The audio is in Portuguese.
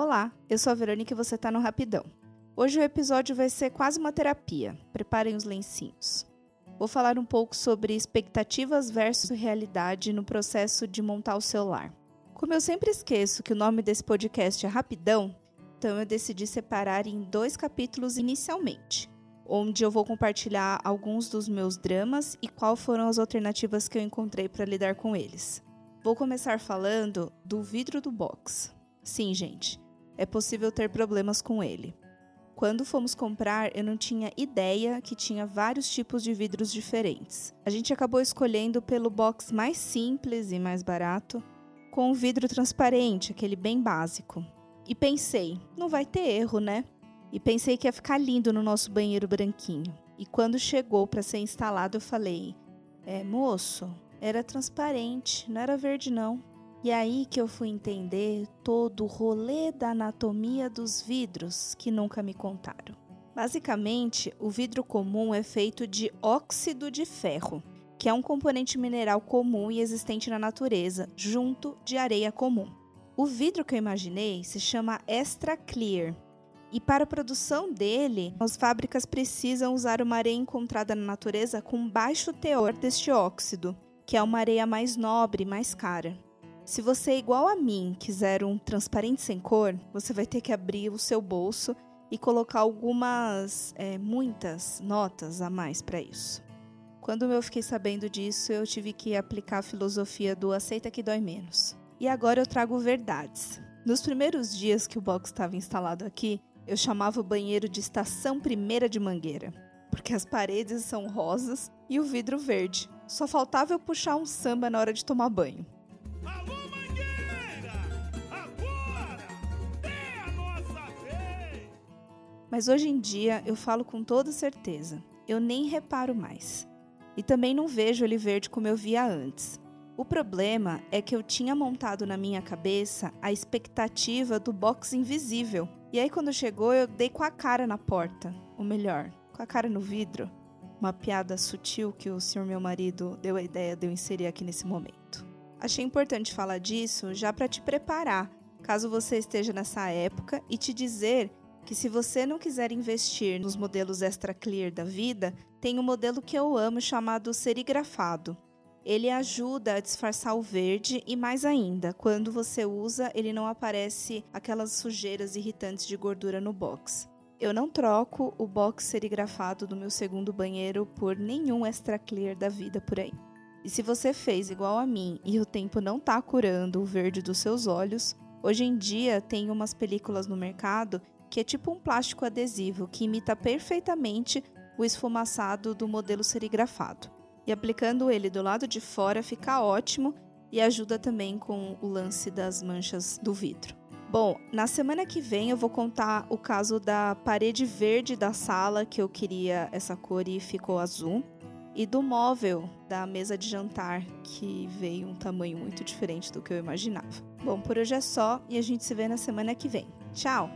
Olá, eu sou a Verônica e você está no Rapidão. Hoje o episódio vai ser quase uma terapia. Preparem os lencinhos. Vou falar um pouco sobre expectativas versus realidade no processo de montar o celular. Como eu sempre esqueço que o nome desse podcast é Rapidão, então eu decidi separar em dois capítulos inicialmente, onde eu vou compartilhar alguns dos meus dramas e quais foram as alternativas que eu encontrei para lidar com eles. Vou começar falando do vidro do box. Sim, gente, é possível ter problemas com ele. Quando fomos comprar, eu não tinha ideia que tinha vários tipos de vidros diferentes. A gente acabou escolhendo pelo box mais simples e mais barato, com o vidro transparente, aquele bem básico. E pensei, não vai ter erro, né? E pensei que ia ficar lindo no nosso banheiro branquinho. E quando chegou para ser instalado, eu falei: É, moço, era transparente, não era verde, não. E aí que eu fui entender todo o rolê da anatomia dos vidros que nunca me contaram. Basicamente, o vidro comum é feito de óxido de ferro, que é um componente mineral comum e existente na natureza, junto de areia comum. O vidro que eu imaginei se chama Extra Clear. E para a produção dele, as fábricas precisam usar uma areia encontrada na natureza com baixo teor deste óxido, que é uma areia mais nobre e mais cara. Se você, igual a mim, quiser um transparente sem cor, você vai ter que abrir o seu bolso e colocar algumas, é, muitas notas a mais para isso. Quando eu fiquei sabendo disso, eu tive que aplicar a filosofia do aceita que dói menos. E agora eu trago verdades. Nos primeiros dias que o box estava instalado aqui, eu chamava o banheiro de estação primeira de mangueira, porque as paredes são rosas e o vidro verde. Só faltava eu puxar um samba na hora de tomar banho. Mas hoje em dia eu falo com toda certeza, eu nem reparo mais. E também não vejo ele verde como eu via antes. O problema é que eu tinha montado na minha cabeça a expectativa do box invisível. E aí, quando chegou, eu dei com a cara na porta. Ou melhor, com a cara no vidro. Uma piada sutil que o senhor meu marido deu a ideia de eu inserir aqui nesse momento. Achei importante falar disso já para te preparar, caso você esteja nessa época, e te dizer que se você não quiser investir nos modelos extra clear da vida, tem um modelo que eu amo chamado serigrafado. Ele ajuda a disfarçar o verde e mais ainda, quando você usa, ele não aparece aquelas sujeiras irritantes de gordura no box. Eu não troco o box serigrafado do meu segundo banheiro por nenhum extra clear da vida por aí. E se você fez igual a mim e o tempo não tá curando o verde dos seus olhos, hoje em dia tem umas películas no mercado que é tipo um plástico adesivo que imita perfeitamente o esfumaçado do modelo serigrafado e aplicando ele do lado de fora fica ótimo e ajuda também com o lance das manchas do vidro. Bom, na semana que vem eu vou contar o caso da parede verde da sala, que eu queria essa cor e ficou azul, e do móvel da mesa de jantar, que veio um tamanho muito diferente do que eu imaginava. Bom, por hoje é só e a gente se vê na semana que vem. Tchau!